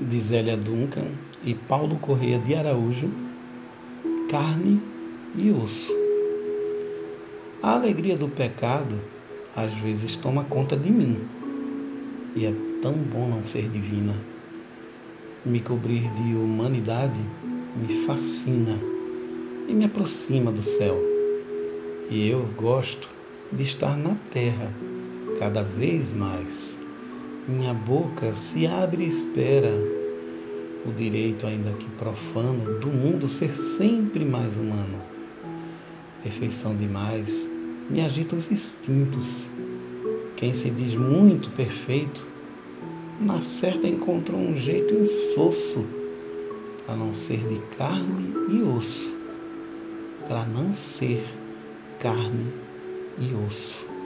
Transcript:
de Zélia Duncan e Paulo Correia de Araújo, carne e osso. A alegria do pecado às vezes toma conta de mim, e é tão bom não ser divina. Me cobrir de humanidade me fascina e me aproxima do céu. E eu gosto de estar na terra cada vez mais. Minha boca se abre e espera o direito, ainda que profano, do mundo ser sempre mais humano. Perfeição demais me agita os instintos. Quem se diz muito perfeito, na certa encontrou um jeito insosso para não ser de carne e osso, para não ser carne e osso.